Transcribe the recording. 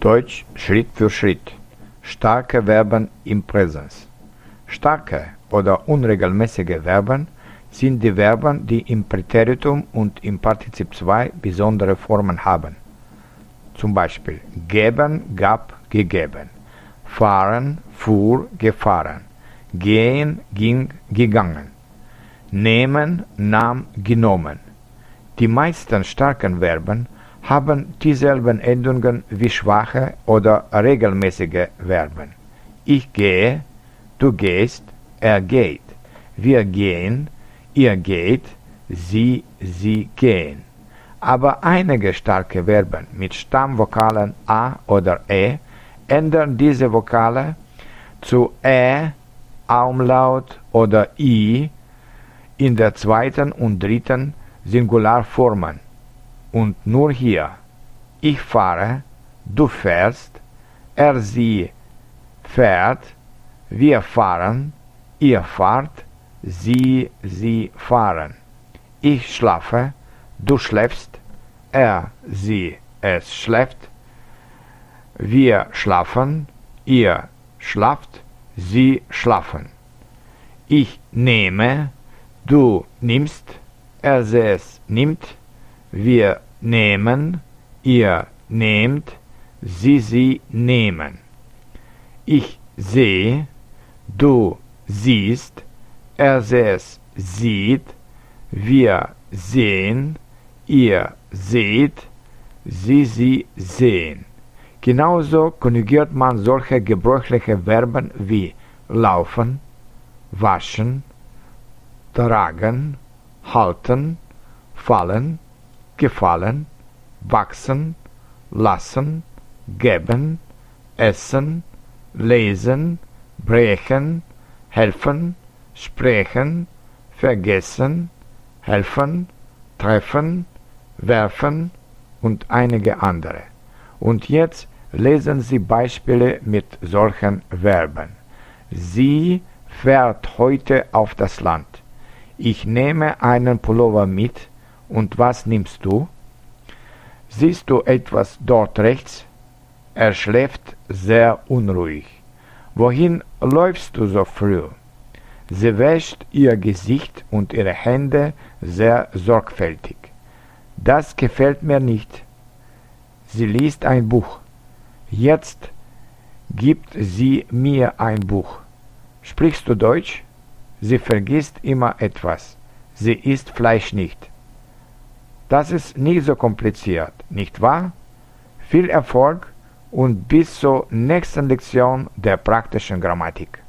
Deutsch Schritt für Schritt. Starke Verben im Präsens. Starke oder unregelmäßige Verben sind die Verben, die im Präteritum und im Partizip 2 besondere Formen haben. Zum Beispiel geben, gab, gegeben. Fahren, fuhr, gefahren. Gehen, ging, gegangen. Nehmen, nahm, genommen. Die meisten starken Verben haben dieselben Endungen wie schwache oder regelmäßige Verben. Ich gehe, du gehst, er geht. Wir gehen, ihr geht, sie, sie gehen. Aber einige starke Verben mit Stammvokalen a oder e ändern diese Vokale zu ä, Umlaut oder i in der zweiten und dritten Singularformen. Und nur hier. Ich fahre, du fährst, er sie fährt, wir fahren, ihr fahrt, sie sie fahren. Ich schlafe, du schläfst, er sie es schläft, wir schlafen, ihr schlaft, sie schlafen. Ich nehme, du nimmst, er es nimmt, wir nehmen, ihr nehmt, sie sie nehmen. Ich sehe, du siehst, er es sieht, wir sehen, ihr seht, sie sie sehen. Genauso konjugiert man solche gebräuchliche Verben wie laufen, waschen, tragen, halten, fallen, gefallen, wachsen, lassen, geben, essen, lesen, brechen, helfen, sprechen, vergessen, helfen, treffen, werfen und einige andere. Und jetzt lesen Sie Beispiele mit solchen Verben. Sie fährt heute auf das Land. Ich nehme einen Pullover mit. Und was nimmst du? Siehst du etwas dort rechts? Er schläft sehr unruhig. Wohin läufst du so früh? Sie wäscht ihr Gesicht und ihre Hände sehr sorgfältig. Das gefällt mir nicht. Sie liest ein Buch. Jetzt gibt sie mir ein Buch. Sprichst du Deutsch? Sie vergisst immer etwas. Sie isst Fleisch nicht. Das ist nicht so kompliziert, nicht wahr? Viel Erfolg und bis zur nächsten Lektion der praktischen Grammatik.